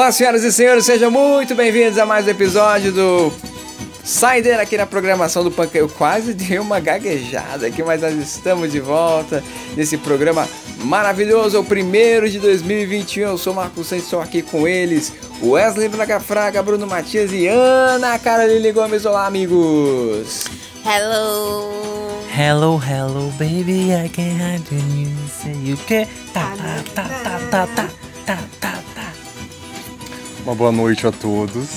Olá, senhoras e senhores, sejam muito bem-vindos a mais um episódio do Saider aqui na programação do Punk. Eu quase dei uma gaguejada aqui, mas nós estamos de volta nesse programa maravilhoso, o primeiro de 2021. Eu sou Marcos Santos, estou aqui com eles, Wesley Braga Fraga, Bruno Matias e Ana Carolina Gomes. Olá, amigos! Hello! Hello, hello, baby, I can't hide you say you can. Tá, tá, tá, tá, tá, tá, tá. Uma boa noite a todos.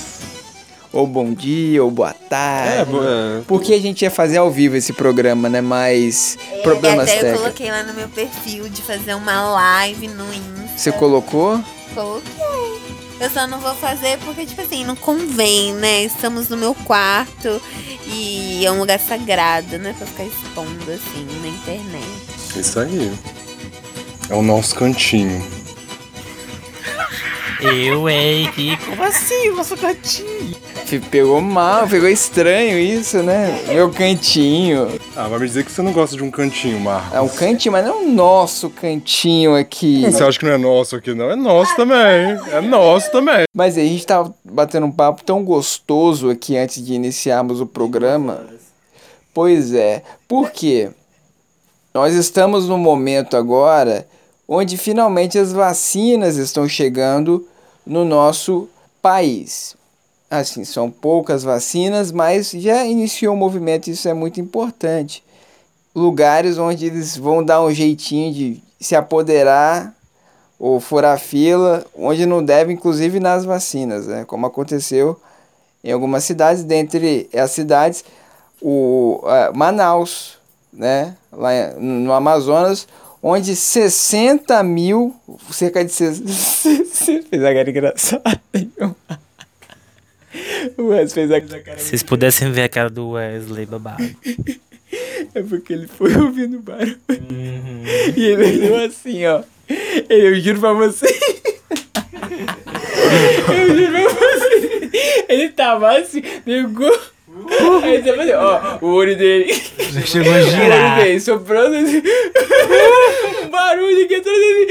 Ou bom dia, ou boa tarde. É, bo- é. Porque a gente ia fazer ao vivo esse programa, né? Mas problemas Até eu técnicos. coloquei lá no meu perfil de fazer uma live no Insta. Você colocou? Coloquei. Eu só não vou fazer porque, tipo assim, não convém, né? Estamos no meu quarto e é um lugar sagrado, né? Pra ficar expondo assim na internet. Isso aí. É o nosso cantinho. Eu, hein? Que, como assim, nosso gatinho? Pegou mal, pegou estranho isso, né? Meu cantinho. Ah, vai me dizer que você não gosta de um cantinho, Marcos. É um cantinho, mas não é o nosso cantinho aqui. Você acha que não é nosso aqui, não? É nosso também. É nosso também. Mas aí a gente tava batendo um papo tão gostoso aqui antes de iniciarmos o programa. Pois é. Por quê? Nós estamos num momento agora onde finalmente as vacinas estão chegando no nosso país. Assim, são poucas vacinas, mas já iniciou o movimento, isso é muito importante. Lugares onde eles vão dar um jeitinho de se apoderar ou furar fila, onde não deve, inclusive nas vacinas, né? como aconteceu em algumas cidades, dentre as cidades, o Manaus, né? lá no Amazonas, onde 60 mil, cerca de 60, fez a cara engraçada. O Wes fez a cara Se vocês pudessem ver a cara do Wesley babado. É porque ele foi ouvindo barulho. E ele olhou assim, ó. Eu juro pra você. eu juro pra você. Ele tava assim, pegou. Aí você fazia, ó, o olho dele. Já chegou a O olho girar. dele soprando assim. Um barulho que entrou assim.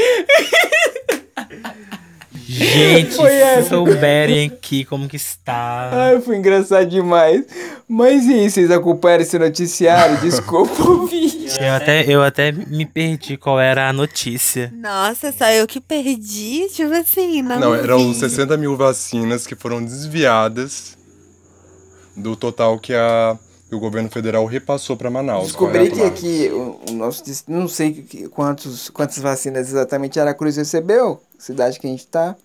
Gente, Foi se essa. souberem aqui como que está. Ai, foi engraçado demais. Mas e aí, vocês acompanharam esse noticiário? Desculpa ouvir. Eu até, eu até me perdi qual era a notícia. Nossa, só eu que perdi, tipo assim, não. Não, eram vi. 60 mil vacinas que foram desviadas do total que, a, que o governo federal repassou para Manaus. Descobri que aqui o, o nosso não sei quantos, quantas vacinas exatamente Aracruz recebeu, cidade que a gente tá,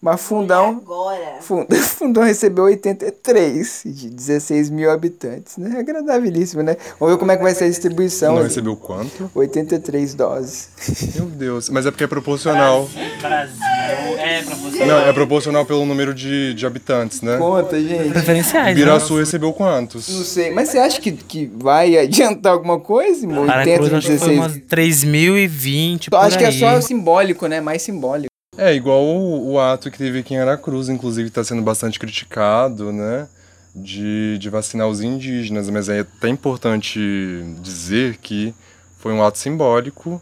mas Fundão, Agora. Fun- Fundão recebeu 83 de 16 mil habitantes, né? Agradabilíssimo, né? Vamos ver como é que vai ser a distribuição. Não recebeu quanto? 83 doses. Meu Deus. Mas é porque é proporcional. Brasil é você. Não, é proporcional pelo número de, de habitantes, né? Conta, gente. Preferenciais, né? Biraçu recebeu Não quantos? sei, mas você acha que, que vai adiantar alguma coisa? irmão? Para 80 Cruz de acho que foi 16. umas 3.020 por Acho que é aí. só simbólico, né? Mais simbólico. É, igual o, o ato que teve aqui em Aracruz, inclusive está sendo bastante criticado, né? De, de vacinar os indígenas, mas é até importante dizer que foi um ato simbólico.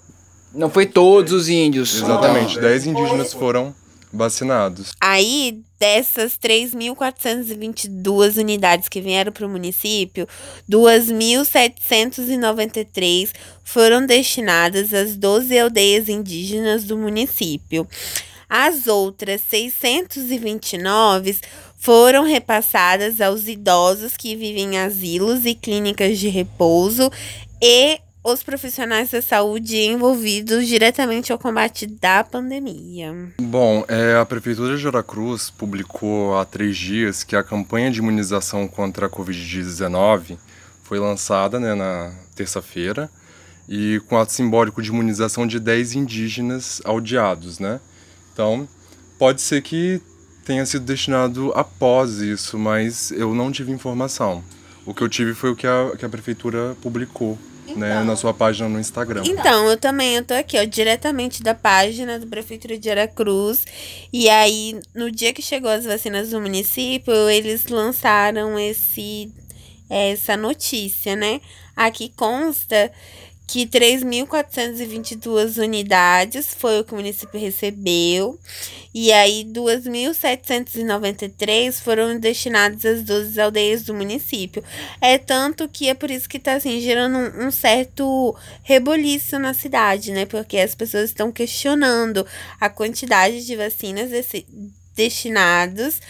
Não foi todos os índios. Exatamente, 10 indígenas foram vacinados. Aí, dessas 3.422 unidades que vieram para o município, 2.793 foram destinadas às 12 aldeias indígenas do município. As outras 629 foram repassadas aos idosos que vivem em asilos e clínicas de repouso e os profissionais da saúde envolvidos diretamente ao combate da pandemia. Bom, é, a Prefeitura de Aracruz publicou há três dias que a campanha de imunização contra a Covid-19 foi lançada né, na terça-feira e com ato simbólico de imunização de 10 indígenas aldeados, né? Então, pode ser que tenha sido destinado após isso, mas eu não tive informação. O que eu tive foi o que a, que a Prefeitura publicou né, na sua página no Instagram. Então, eu também, eu tô aqui, ó, diretamente da página da Prefeitura de Aracruz. E aí, no dia que chegou as vacinas do município, eles lançaram esse essa notícia, né? Aqui consta que 3.422 unidades foi o que o município recebeu, e aí 2.793 foram destinadas às 12 aldeias do município. É tanto que é por isso que está assim, gerando um, um certo reboliço na cidade, né? Porque as pessoas estão questionando a quantidade de vacinas desse, destinados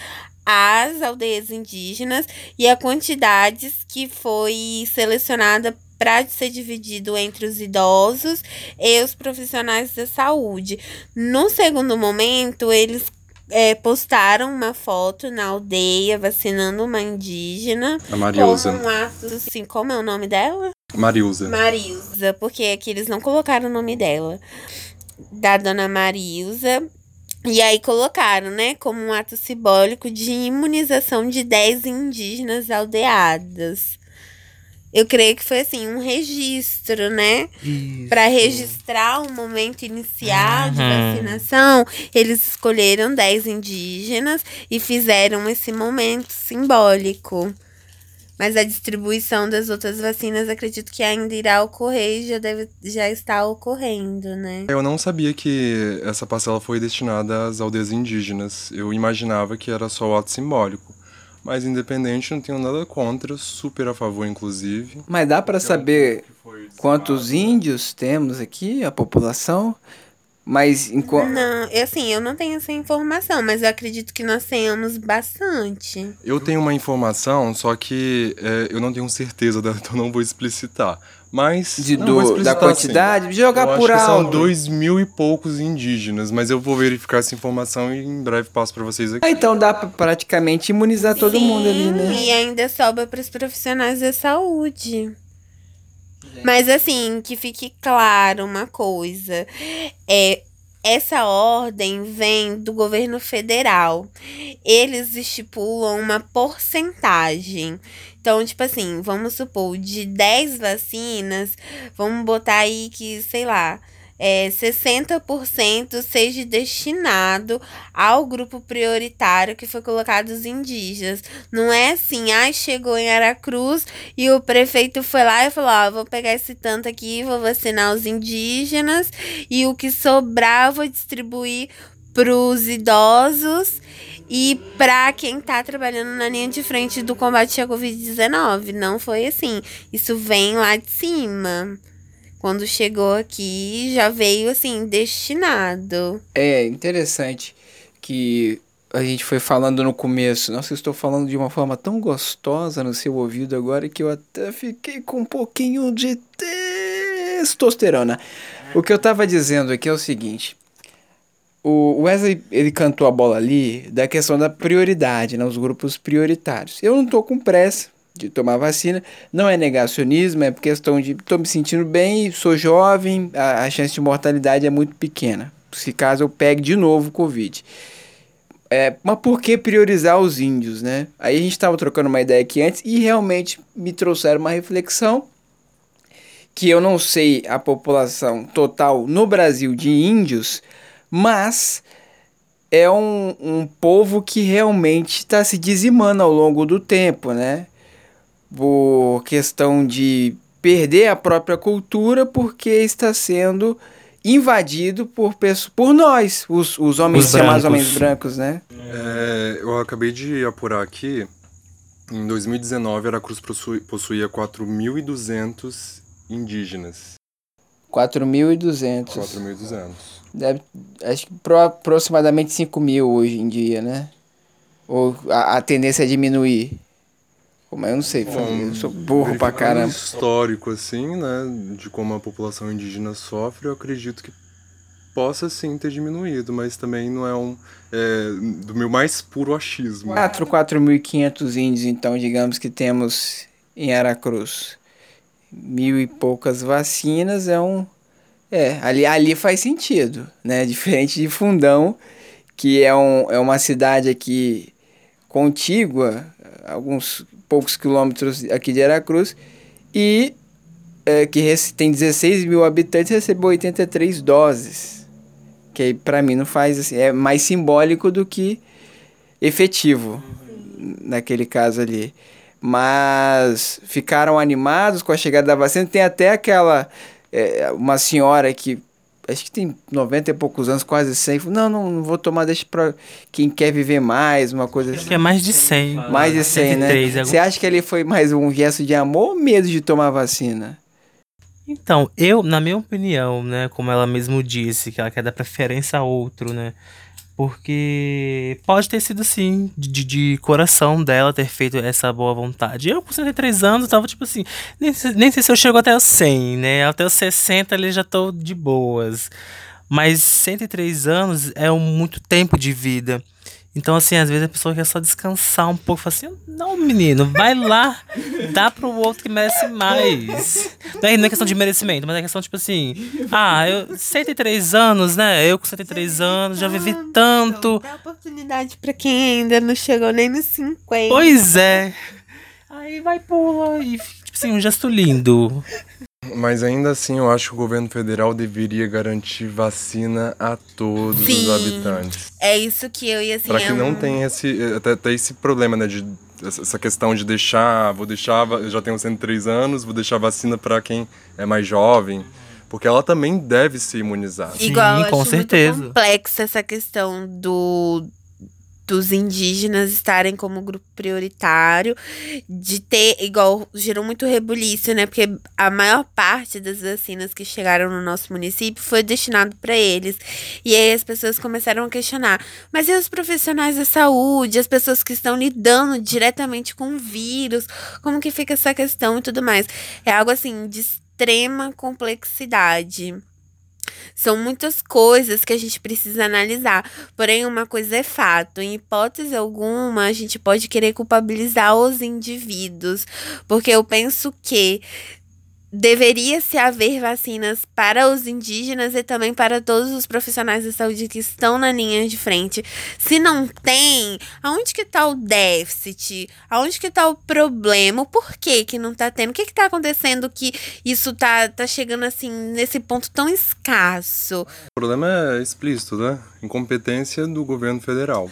às aldeias indígenas e a quantidades que foi selecionada para ser dividido entre os idosos e os profissionais da saúde. No segundo momento, eles é, postaram uma foto na aldeia vacinando uma indígena. A Marilza. Como um ato, assim, como é o nome dela? Marilza. Marilza, porque aqui eles não colocaram o nome dela. Da dona Marilza. E aí colocaram, né, como um ato simbólico de imunização de 10 indígenas aldeadas. Eu creio que foi assim, um registro, né? Para registrar o momento inicial de Uhum. vacinação, eles escolheram 10 indígenas e fizeram esse momento simbólico. Mas a distribuição das outras vacinas acredito que ainda irá ocorrer e já deve já está ocorrendo, né? Eu não sabia que essa parcela foi destinada às aldeias indígenas. Eu imaginava que era só o ato simbólico. Mas independente, não tenho nada contra, super a favor, inclusive. Mas dá para saber quantos índios temos aqui, a população? Mas enquanto. Não, eu, assim, eu não tenho essa informação, mas eu acredito que nós tenhamos bastante. Eu tenho uma informação, só que é, eu não tenho certeza dela, então não vou explicitar. Mas. De não, do- da explicitar, quantidade? sim. Jogar eu por acho que são alto. dois mil e poucos indígenas, mas eu vou verificar essa informação e em breve passo para vocês aqui. Ah, então dá pra praticamente imunizar todo Sim, mundo ali, né? E ainda sobra para os profissionais da saúde. Mas assim, que fique claro uma coisa. É, essa ordem vem do governo federal. Eles estipulam uma porcentagem. Então, tipo assim, vamos supor, de 10 vacinas, vamos botar aí que, sei lá, é, 60% seja destinado ao grupo prioritário que foi colocado os indígenas. Não é assim, ai, chegou em Aracruz e o prefeito foi lá e falou: Ó, vou pegar esse tanto aqui, vou vacinar os indígenas e o que sobrar vou distribuir para os idosos e para quem tá trabalhando na linha de frente do combate à Covid-19. Não foi assim. Isso vem lá de cima. Quando chegou aqui, já veio assim, destinado. É interessante que a gente foi falando no começo. Nossa, eu estou falando de uma forma tão gostosa no seu ouvido agora que eu até fiquei com um pouquinho de testosterona. O que eu tava dizendo aqui é o seguinte. O Wesley, ele cantou a bola ali da questão da prioridade, né? Os grupos prioritários. Eu não tô com pressa de tomar vacina. Não é negacionismo, é questão de tô me sentindo bem, sou jovem, a, a chance de mortalidade é muito pequena. Se caso eu pegue de novo o Covid. É, mas por que priorizar os índios, né? Aí a gente estava trocando uma ideia aqui antes e realmente me trouxeram uma reflexão que eu não sei a população total no Brasil de índios, mas é um, um povo que realmente está se dizimando ao longo do tempo, né? Por questão de perder a própria cultura porque está sendo invadido por, por nós, os, os homens Os chamados homens brancos, né? É, eu acabei de apurar aqui. Em 2019, Aracruz possui- possuía 4.200 indígenas. 4.200. 4.200. Deve, acho que pro, aproximadamente 5 mil hoje em dia, né? Ou a, a tendência é diminuir? Pô, Mas eu não sei, eu sou burro pra caramba. histórico, assim, né, de como a população indígena sofre, eu acredito que possa sim ter diminuído, mas também não é um. É, do meu mais puro achismo. 4, 4.500 índios, então, digamos que temos em Aracruz. Mil e poucas vacinas é um. É, ali, ali faz sentido, né? Diferente de Fundão, que é, um, é uma cidade aqui contígua, alguns poucos quilômetros aqui de Aracruz, e é, que tem 16 mil habitantes recebeu 83 doses. Que aí, pra mim não faz assim, é mais simbólico do que efetivo naquele caso ali. Mas ficaram animados com a chegada da vacina. Tem até aquela é, uma senhora que acho que tem 90 e poucos anos, quase 100, falou, não, não, não vou tomar, deixa pra quem quer viver mais, uma coisa Acho assim. que é mais de 100. Mais de 100, né? 103, é Você acha que ele foi mais um gesto de amor ou medo de tomar vacina? Então, eu, na minha opinião, né, como ela mesmo disse, que ela quer dar preferência a outro, né? Porque pode ter sido sim, de, de coração dela ter feito essa boa vontade. Eu, com 63 anos, tava tipo assim, nem, nem sei se eu chego até os 100, né? Até os 60 ali já tô de boas. Mas 103 anos é um muito tempo de vida. Então, assim, às vezes a pessoa quer só descansar um pouco. Fala assim, não, menino, vai lá, dá pro outro que merece mais. Não é, não é questão de merecimento, mas é questão, tipo assim, ah, eu 103 anos, né? Eu com 103 anos, já vivi tanto. Dá oportunidade pra quem ainda não chegou nem nos 50. Pois é. Aí vai, pula e, tipo assim, um gesto lindo. Mas ainda assim, eu acho que o governo federal deveria garantir vacina a todos Sim. os habitantes. É isso que eu ia assim. Para que é não um- tenha esse, até, até esse problema, né? De, essa questão de deixar, vou deixar, eu já tenho 103 anos, vou deixar vacina para quem é mais jovem, porque ela também deve ser imunizada. Sim, Igual, com certeza. muito complexa essa questão do dos indígenas estarem como grupo prioritário, de ter, igual, gerou muito rebuliço, né? Porque a maior parte das vacinas que chegaram no nosso município foi destinado para eles. E aí as pessoas começaram a questionar: mas e os profissionais da saúde, as pessoas que estão lidando diretamente com o vírus? Como que fica essa questão e tudo mais? É algo assim de extrema complexidade. São muitas coisas que a gente precisa analisar. Porém, uma coisa é fato: em hipótese alguma, a gente pode querer culpabilizar os indivíduos. Porque eu penso que deveria se haver vacinas para os indígenas e também para todos os profissionais da saúde que estão na linha de frente. Se não tem, aonde que tá o déficit? Aonde que tá o problema? O porquê que não tá tendo? O que que tá acontecendo que isso tá, tá chegando assim nesse ponto tão escasso? O problema é explícito, né? Incompetência do governo federal.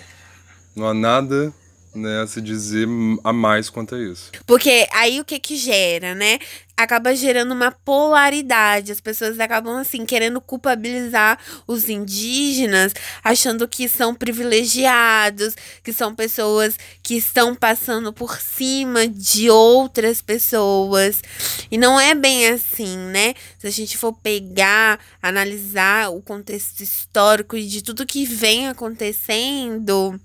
Não há nada né, a se dizer a mais quanto a isso. Porque aí o que que gera, né? Acaba gerando uma polaridade. As pessoas acabam, assim, querendo culpabilizar os indígenas, achando que são privilegiados, que são pessoas que estão passando por cima de outras pessoas. E não é bem assim, né? Se a gente for pegar, analisar o contexto histórico e de tudo que vem acontecendo.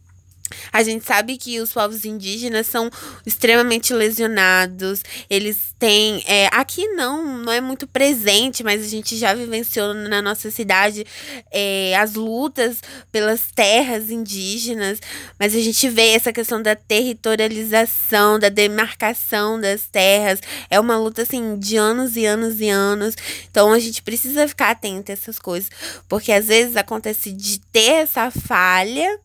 A gente sabe que os povos indígenas são extremamente lesionados. Eles têm. é, aqui não, não é muito presente, mas a gente já vivenciou na nossa cidade é, as lutas pelas terras indígenas. Mas a gente vê essa questão da territorialização, da demarcação das terras. É uma luta assim de anos e anos e anos. Então a gente precisa ficar atento a essas coisas. Porque às vezes acontece de ter essa falha.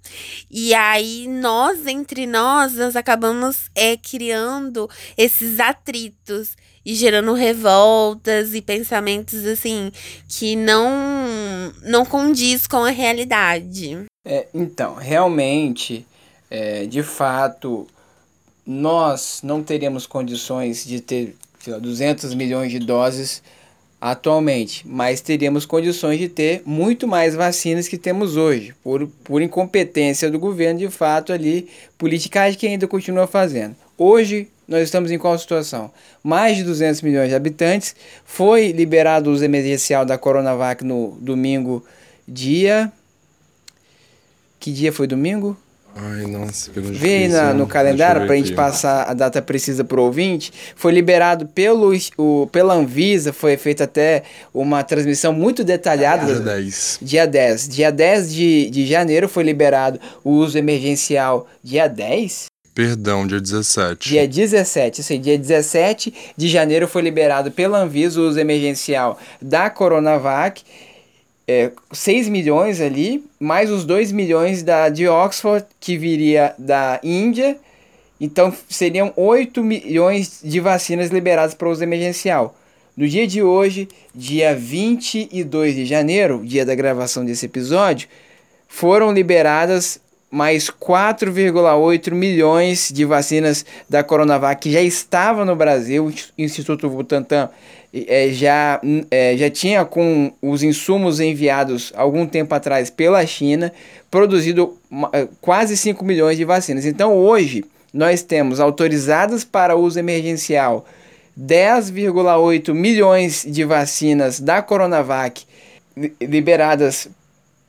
E aí nós, entre nós, nós acabamos é, criando esses atritos e gerando revoltas e pensamentos assim que não não condiz com a realidade. É, então, realmente, é, de fato, nós não teríamos condições de ter lá, 200 milhões de doses atualmente, mas teríamos condições de ter muito mais vacinas que temos hoje, por, por incompetência do governo, de fato, ali, politicagem que ainda continua fazendo. Hoje, nós estamos em qual situação? Mais de 200 milhões de habitantes, foi liberado o uso emergencial da Coronavac no domingo, dia... Que dia foi domingo? Ai, nossa, pelo Vê na- né? no Deixa calendário para a gente passar a data precisa para o ouvinte. Foi liberado pelo, o, pela Anvisa, foi feita até uma transmissão muito detalhada. Dia 10. Dia 10. Dia 10 de, de janeiro foi liberado o uso emergencial. Dia 10? Perdão, dia 17. Dia 17. Isso aí, dia 17 de janeiro foi liberado pela Anvisa o uso emergencial da Coronavac. É, 6 milhões ali, mais os 2 milhões da, de Oxford, que viria da Índia. Então seriam 8 milhões de vacinas liberadas para uso emergencial. No dia de hoje, dia 22 de janeiro, dia da gravação desse episódio, foram liberadas mais 4,8 milhões de vacinas da Coronavac que já estavam no Brasil. O Instituto Butantan é, já, é, já tinha com os insumos enviados algum tempo atrás pela China, produzido é, quase 5 milhões de vacinas. Então hoje nós temos autorizadas para uso emergencial 10,8 milhões de vacinas da Coronavac liberadas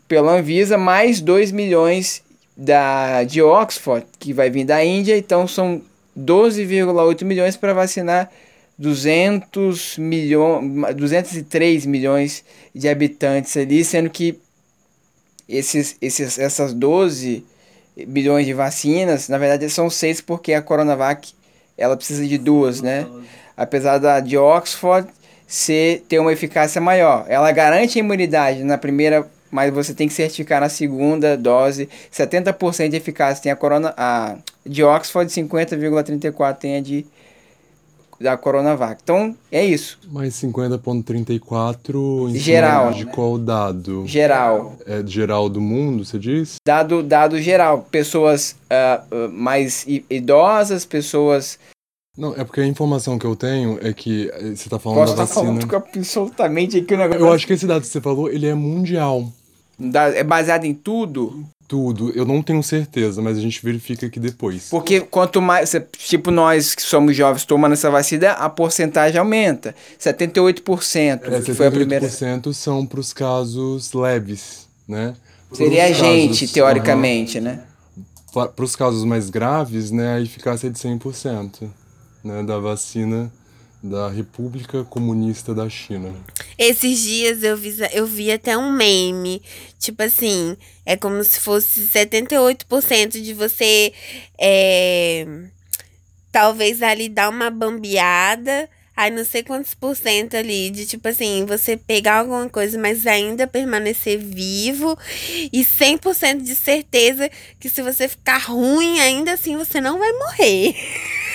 pela Anvisa, mais 2 milhões da, de Oxford, que vai vir da Índia, então são 12,8 milhões para vacinar 200 milhões, 203 milhões de habitantes ali, sendo que esses, esses, essas 12 milhões de vacinas, na verdade são seis porque a Coronavac ela precisa de duas, né? Apesar da de Oxford ser, ter uma eficácia maior. Ela garante a imunidade na primeira mas você tem que certificar na segunda dose. 70% de eficácia tem a corona a de Oxford, 50,34 tem a de da Coronavac. Então, é isso. Mas 50.34 em geral de qual dado? Geral. É geral do mundo, você diz? Dado dado geral, pessoas uh, uh, mais idosas, pessoas não, é porque a informação que eu tenho é que eh, você está falando Posso da vacina. Posso estar falando absolutamente aqui o negócio. Eu acho que esse dado que você falou, ele é mundial. É baseado em tudo? Tudo. Eu não tenho certeza, mas a gente verifica aqui depois. Porque quanto mais, tipo nós que somos jovens tomando essa vacina, a porcentagem aumenta. 78%, é, que foi a primeira. 78% são para os casos leves, né? Seria a gente, casos, teoricamente, né? Para os casos mais graves, né, a eficácia é de 100% né, da vacina da República Comunista da China. Esses dias eu vi, eu vi até um meme, tipo assim, é como se fosse 78% de você é, talvez ali dar uma bambeada, aí não sei quantos por cento ali de tipo assim, você pegar alguma coisa, mas ainda permanecer vivo e 100% de certeza que se você ficar ruim, ainda assim você não vai morrer.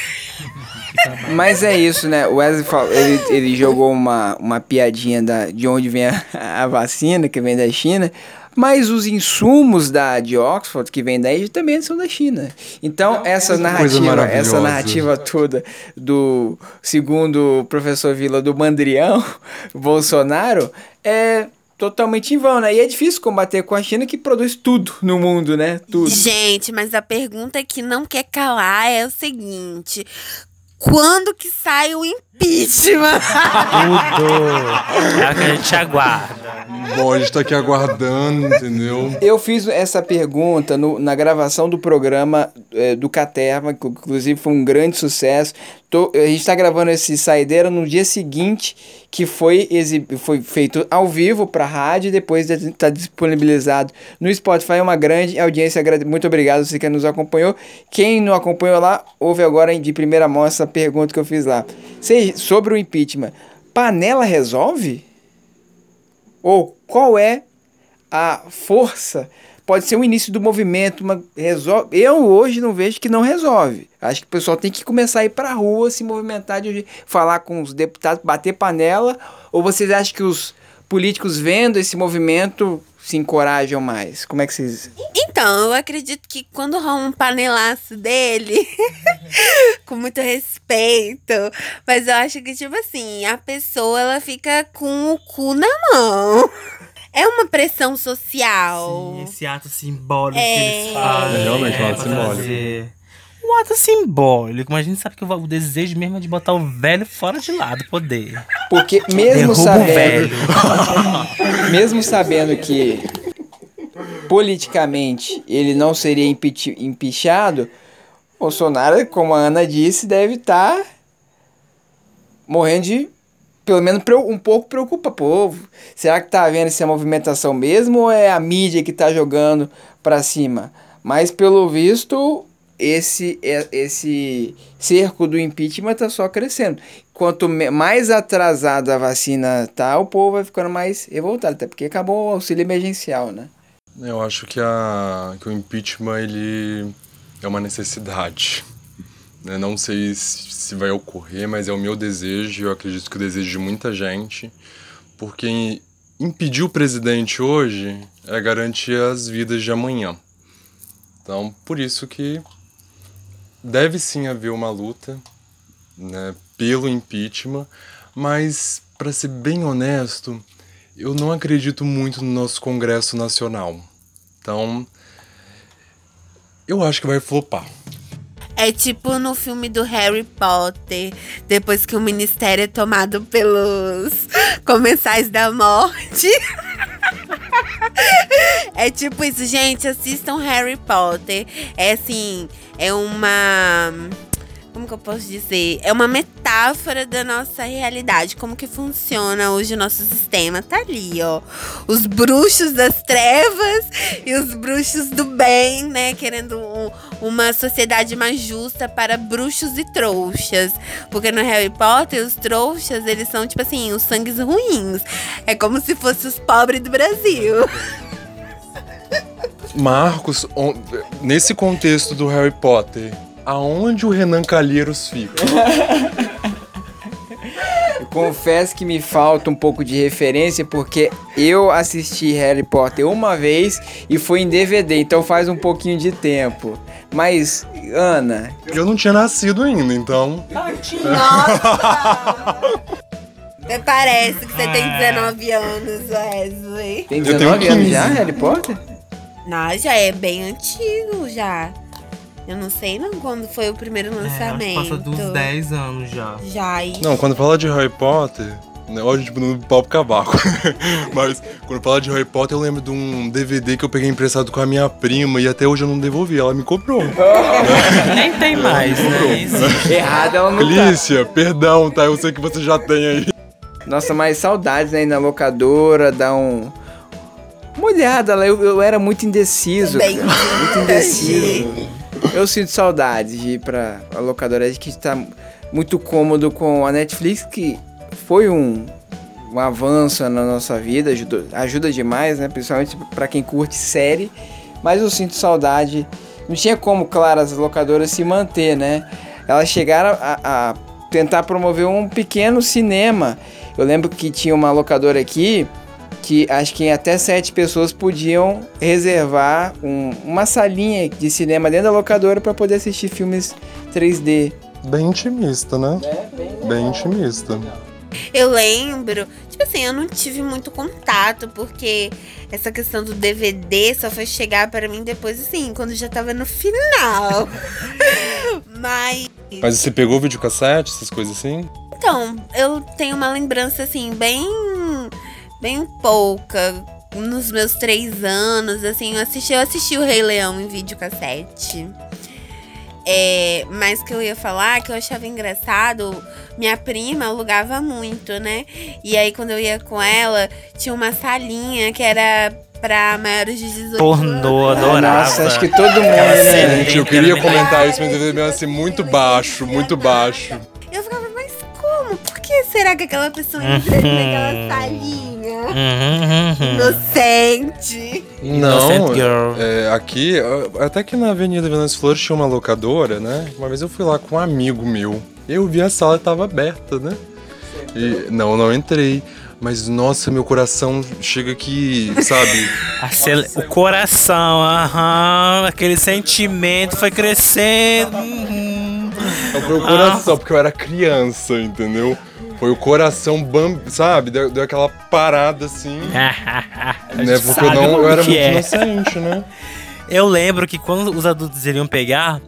Mas é isso, né? O Wesley falou, ele, ele jogou uma, uma piadinha da, de onde vem a, a vacina, que vem da China. Mas os insumos da de Oxford que vem daí também são da China. Então, essa narrativa, essa narrativa toda do segundo o professor Vila do Mandrião, Bolsonaro, é totalmente em vão, né? E é difícil combater com a China que produz tudo no mundo, né? Tudo. Gente, mas a pergunta que não quer calar é o seguinte: quando que sai o impeachment? Tudo. É o que a gente aguarda. Bom, a gente tá aqui aguardando, entendeu? Eu fiz essa pergunta no, na gravação do programa é, do Caterva, que inclusive foi um grande sucesso. Tô, a gente está gravando esse Saideira no dia seguinte, que foi, exib... foi feito ao vivo para rádio e depois está disponibilizado no Spotify. É uma grande audiência. Muito obrigado você que nos acompanhou. Quem não acompanhou lá, ouve agora de primeira mão essa pergunta que eu fiz lá. Sobre o impeachment, panela resolve? Ou qual é a força pode ser o início do movimento, mas resolve. Eu hoje não vejo que não resolve. Acho que o pessoal tem que começar a ir para a rua, se movimentar, de falar com os deputados, bater panela. Ou vocês acham que os políticos vendo esse movimento se encorajam mais? Como é que vocês. Então, eu acredito que quando rola um panelaço dele, com muito respeito, mas eu acho que, tipo assim, a pessoa ela fica com o cu na mão. É uma pressão social. Sim, esse ato simbólico é... que eles fazem. É realmente um ato é, simbólico. Um ato simbólico, mas a gente sabe que o desejo mesmo é de botar o velho fora de lado, poder. Porque mesmo Derruba sabendo. mesmo sabendo que politicamente ele não seria empichado, Bolsonaro, como a Ana disse, deve estar tá morrendo de pelo menos um pouco preocupa o povo. Será que tá havendo essa movimentação mesmo ou é a mídia que tá jogando para cima? Mas pelo visto, esse é, esse cerco do impeachment tá só crescendo. Quanto mais atrasada a vacina tá, o povo vai ficando mais revoltado, até porque acabou o auxílio emergencial, né? Eu acho que, a, que o impeachment ele é uma necessidade. Eu não sei se vai ocorrer, mas é o meu desejo, eu acredito que o desejo de muita gente, porque impedir o presidente hoje é garantir as vidas de amanhã. Então, por isso que deve sim haver uma luta né, pelo impeachment, mas, para ser bem honesto, eu não acredito muito no nosso Congresso Nacional. Então, eu acho que vai flopar. É tipo no filme do Harry Potter, depois que o ministério é tomado pelos comensais da morte. é tipo isso, gente, assistam Harry Potter. É assim, é uma como que eu posso dizer? É uma metáfora da nossa realidade, como que funciona hoje o nosso sistema. Tá ali, ó. Os bruxos das trevas e os bruxos do bem, né? Querendo uma sociedade mais justa para bruxos e trouxas. Porque no Harry Potter, os trouxas, eles são, tipo assim, os sangues ruins. É como se fossem os pobres do Brasil. Marcos, nesse contexto do Harry Potter, aonde o Renan Calheiros fica? Confesso que me falta um pouco de referência porque eu assisti Harry Potter uma vez e foi em DVD, então faz um pouquinho de tempo. Mas, Ana. Eu não tinha nascido ainda, então. Nossa! Até parece que você tem 19 anos, Wesley. Tem 19 anos já, Harry Potter? Não, já é bem antigo já. Eu não sei não quando foi o primeiro lançamento. É, passa dos 10 anos já. Já. E... Não, quando fala de Harry Potter, Hoje, tipo, no pau cavaco. Mas quando fala de Harry Potter, eu lembro de um DVD que eu peguei emprestado com a minha prima e até hoje eu não devolvi. Ela me cobrou. Nem tem mais, né? Errado ela não Clícia, tá. perdão, tá? Eu sei que você já tem aí. Nossa, mas saudades, né? Ir na locadora, dar um... Uma olhada lá. Eu, eu era muito indeciso. Bem... Muito indeciso. Eu sinto saudade de ir pra a locadora, que está muito cômodo com a Netflix, que foi um, um avanço na nossa vida, ajuda, ajuda demais, né? Principalmente para quem curte série. Mas eu sinto saudade. Não tinha como, claro, as locadoras se manter, né? Elas chegaram a, a tentar promover um pequeno cinema. Eu lembro que tinha uma locadora aqui que acho que até sete pessoas podiam reservar um, uma salinha de cinema dentro da locadora para poder assistir filmes 3D. Bem intimista, né? É, bem, bem intimista. Eu lembro, tipo assim, eu não tive muito contato, porque essa questão do DVD só foi chegar para mim depois, assim, quando já tava no final. Mas. Mas você pegou videocassete, essas coisas assim? Então, eu tenho uma lembrança, assim, bem bem pouca. Nos meus três anos, assim, eu assisti, eu assisti o Rei Leão em videocassete. É, mas que eu ia falar que eu achava engraçado, minha prima alugava muito, né? E aí quando eu ia com ela, tinha uma salinha que era pra maiores de 18 Pornô, adorava. Nossa, acho que todo mundo, né? Gente, eu queria comentar isso, mas eu assim, muito baixo, muito baixo. Eu ficava, mas como? Por que será que aquela pessoa entra naquela salinha? Uhum. Inocente. Não, é, aqui, até que na Avenida Venâncio Flores tinha uma locadora, né? Uma vez eu fui lá com um amigo meu. Eu vi a sala estava aberta, né? E, não, não entrei. Mas, nossa, meu coração chega aqui, sabe? Acel... O coração, aham. Aquele sentimento foi crescendo. Uhum. Foi o coração, ah. porque eu era criança, entendeu? Foi o coração, bam, sabe? Deu, deu aquela parada assim. né? Porque eu, não, eu era muito é. inocente, né? Eu lembro que quando os adultos iriam pegar,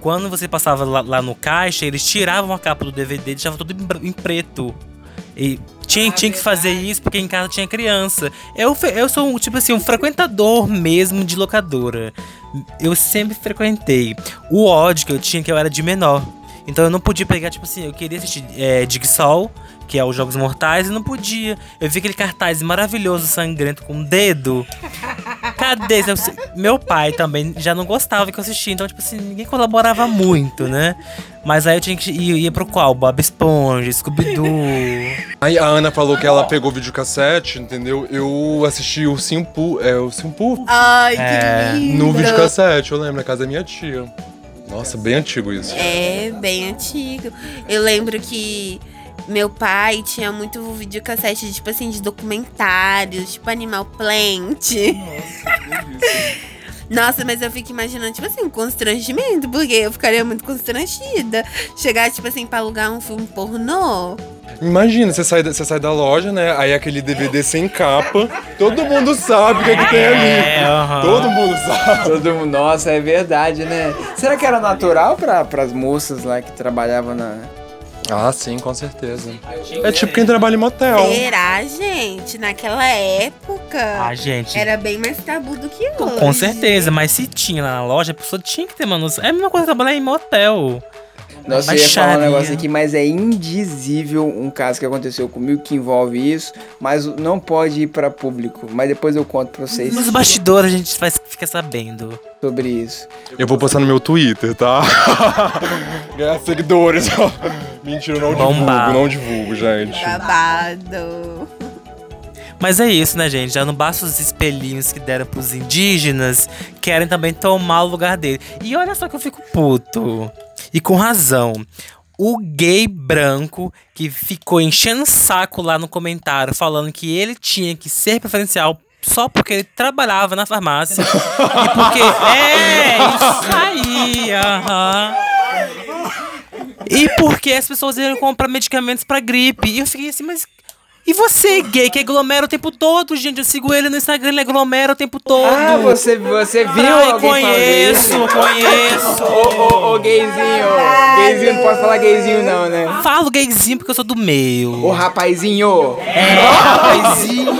quando você passava lá, lá, no caixa, eles tiravam a capa do DVD e deixavam tudo em, em preto. E tinha, ah, tinha que fazer isso porque em casa tinha criança. Eu, eu sou, tipo assim, um frequentador mesmo de locadora. Eu sempre frequentei. O ódio que eu tinha que eu era de menor. Então eu não podia pegar, tipo assim, eu queria assistir é, Sol, que é os Jogos Mortais, e não podia. Eu vi aquele cartaz maravilhoso, sangrento, com um dedo. Cadê? Meu pai também já não gostava que eu assistia, então, tipo assim, ninguém colaborava muito, né? Mas aí eu tinha que ir, ia pro qual? Bob Esponja, Scooby-Doo. Aí a Ana falou que ela pegou videocassete, entendeu? Eu assisti o Simpu, é o Simpu. Ai, que é, lindo. No videocassete, eu lembro, na casa da minha tia. Nossa, bem antigo isso. É, bem antigo. Eu lembro que meu pai tinha muito videocassete, tipo assim, de documentários, tipo Animal Plant. Nossa, Nossa, mas eu fico imaginando, tipo assim, um constrangimento, porque eu ficaria muito constrangida. Chegar, tipo assim, pra alugar um filme pornô. Imagina, você sai, da- você sai da loja, né? Aí aquele DVD sem capa. Todo mundo sabe o que, é que tem ali. É. Todo mundo sabe. Todo mundo, nossa, é verdade, né? Será que era natural para as moças lá que trabalhavam na. Ah, sim, com certeza. É tipo quem trabalha em motel. Será, gente? Naquela época. Ah, gente. Era bem mais tabu do que hoje. Com certeza, mas se tinha lá na loja, a pessoa tinha que ter uma noção. É a mesma coisa trabalhar em motel. Nossa, eu ia falar um negócio aqui, mas é indizível um caso que aconteceu comigo que envolve isso, mas não pode ir para público. Mas depois eu conto pra vocês Nos bastidores a gente faz, fica sabendo. sobre isso. Eu vou postar no meu Twitter, tá? Ganhar seguidores. Mentira, eu não divulgo, Bombar. não divulgo, gente. Babado. Mas é isso, né, gente? Já não basta os espelhinhos que deram pros indígenas, querem também tomar o lugar dele. E olha só que eu fico puto. E com razão. O gay branco que ficou enchendo saco lá no comentário, falando que ele tinha que ser preferencial só porque ele trabalhava na farmácia. e porque. É, isso aí, aham. E porque as pessoas iam comprar medicamentos pra gripe. E eu fiquei assim, mas. E você, gay, que aglomera o tempo todo, gente? Eu sigo ele no Instagram, ele aglomera o tempo todo. Ah, você, você viu Ai, alguém conheço, falando conheço. Ô, ô, ô, gayzinho. Gayzinho, não pode falar gayzinho não, né? Falo gayzinho porque eu sou do meio. Ô, rapazinho. rapazinho.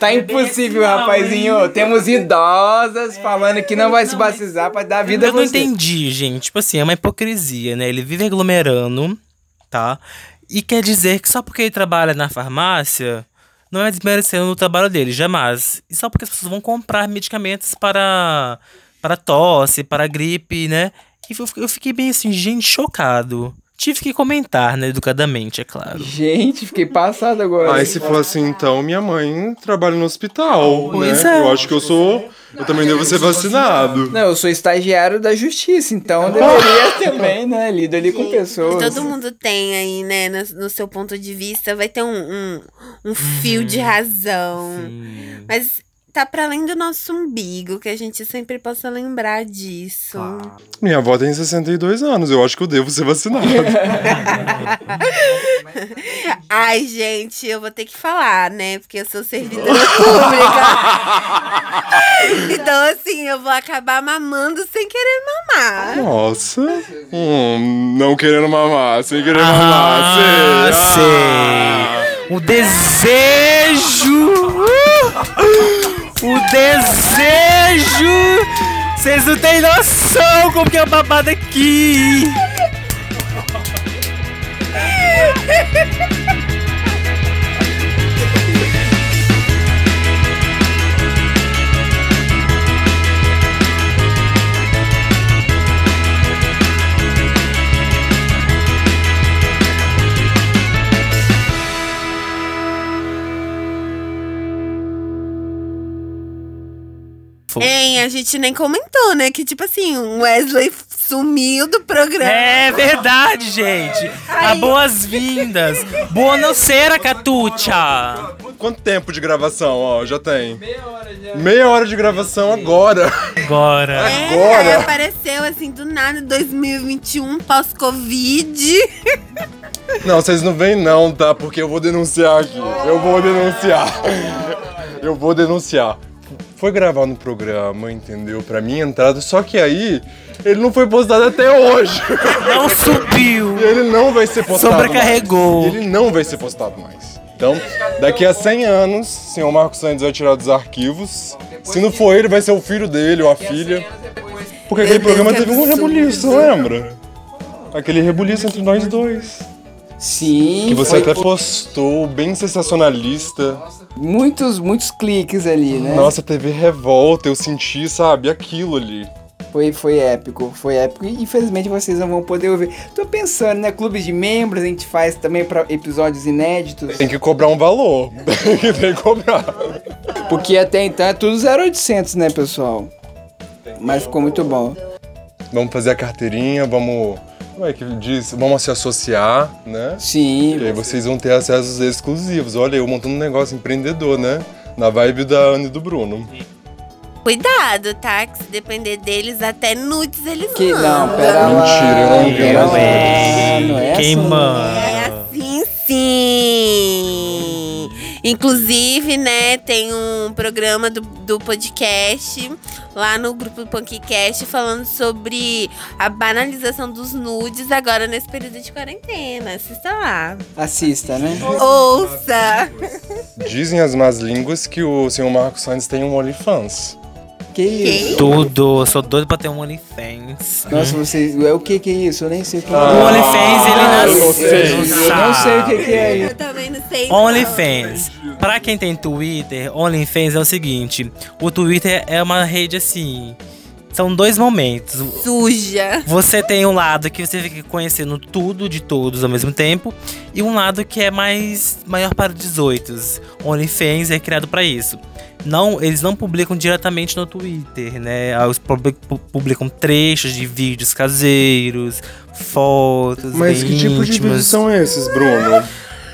Tá impossível, rapazinho. Temos idosas falando que não vai se batizar pra dar vida a Eu não você. entendi, gente. Tipo assim, é uma hipocrisia, né? Ele vive aglomerando, tá? E quer dizer que só porque ele trabalha na farmácia, não é desmerecendo o trabalho dele, jamais. E só porque as pessoas vão comprar medicamentos para, para tosse, para gripe, né? E eu fiquei bem assim, gente, chocado. Tive que comentar, né? Educadamente, é claro. Gente, fiquei passado agora. Aí se for assim, então, minha mãe trabalha no hospital, Pois né? é. Eu acho que eu sou... Eu também devo ser vacinado. Não, eu sou estagiário da justiça, então eu deveria também, né? Lido ali com pessoas. Todo mundo tem aí, né, no, no seu ponto de vista, vai ter um, um, um fio de razão. Mas tá pra além do nosso umbigo, que a gente sempre possa lembrar disso. Minha avó tem 62 anos, eu acho que eu devo ser vacinado. Ai, gente, eu vou ter que falar, né? Porque eu sou servidora pública. então, assim, eu vou acabar mamando sem querer mamar. Nossa. Hum, não querendo mamar, sem querer Ah, mamar, sei. sei. O desejo. O desejo. Vocês não têm noção como que é o babado aqui. Hein, a gente nem comentou, né? Que, tipo assim, o Wesley sumiu do programa. É verdade, gente. A boas-vindas. Boa noceira, Catucha. Quanto tempo de gravação, ó, já tem? Meia hora já. Meia hora de gravação agora. Agora. É, Agora? aí apareceu assim do nada 2021 pós-Covid. Não, vocês não vêm não, tá? Porque eu vou denunciar aqui. Eu vou denunciar. Eu vou denunciar. Foi gravar no programa, entendeu? Pra minha entrada, só que aí ele não foi postado até hoje. Não subiu. E ele não vai ser postado Sobrecarregou. mais. Ele não vai ser postado mais. Então, daqui a 100 anos, o senhor Marcos Santos vai tirar dos arquivos. Se não for ele, vai ser o filho dele ou a filha. Porque aquele programa teve um rebuliço, lembra? Aquele rebuliço entre nós dois. Sim, Que você até postou, bem sensacionalista. muitos, muitos cliques ali, né? Nossa, teve revolta, eu senti, sabe, aquilo ali. Foi, foi épico, foi épico. E infelizmente vocês não vão poder ouvir. Tô pensando, né? Clubes de membros a gente faz também pra episódios inéditos. Tem que cobrar um valor. Tem que cobrar. Porque até então é tudo 0800, né, pessoal? Mas ficou muito bom. Vamos fazer a carteirinha, vamos. Como é que diz? Vamos se associar, né? E Sim, aí vocês vão ter acessos exclusivos. Olha, eu montando um negócio empreendedor, né? Na vibe da Ana e do Bruno. Cuidado, tá? Que se depender deles, até nudes eles Que mandam. não, pera lá. Mentira, eu não vi, lá, é. não é Quem assim. manda? É assim sim. Inclusive, né, tem um programa do, do podcast lá no grupo Punkcast falando sobre a banalização dos nudes agora nesse período de quarentena. Assista lá. Assista, né? Ouça! Dizem as más línguas que o senhor Marcos Santos tem um OnlyFans. Que isso? Tudo, eu sou doido pra ter um OnlyFans. Nossa, vocês. É o que que é isso? Eu nem sei o que O é. OnlyFans, ele Ah, nasceu. eu não sei o que que é isso. Sei. OnlyFans. Pra quem tem Twitter, OnlyFans é o seguinte: o Twitter é uma rede assim. São dois momentos. Suja. Você tem um lado que você fica conhecendo tudo de todos ao mesmo tempo, e um lado que é mais maior para 18. OnlyFans é criado para isso. Não, eles não publicam diretamente no Twitter, né? Eles public- pu- publicam trechos de vídeos caseiros, fotos, Mas bem que tipo de vídeos são esses, Bruno?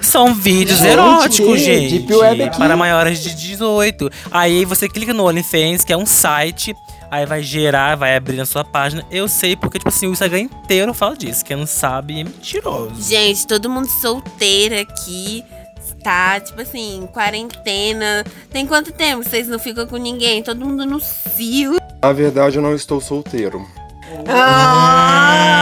São vídeos Gente, eróticos, gente. Deep Web aqui. Para maiores de 18. Aí você clica no OnlyFans, que é um site. Aí vai gerar, vai abrir na sua página. Eu sei porque, tipo assim, o Instagram inteiro fala disso. Quem não sabe é mentiroso. Gente, todo mundo solteiro aqui. Tá, tipo assim, quarentena. Tem quanto tempo vocês não ficam com ninguém? Todo mundo no cio. Na verdade, eu não estou solteiro. Ah!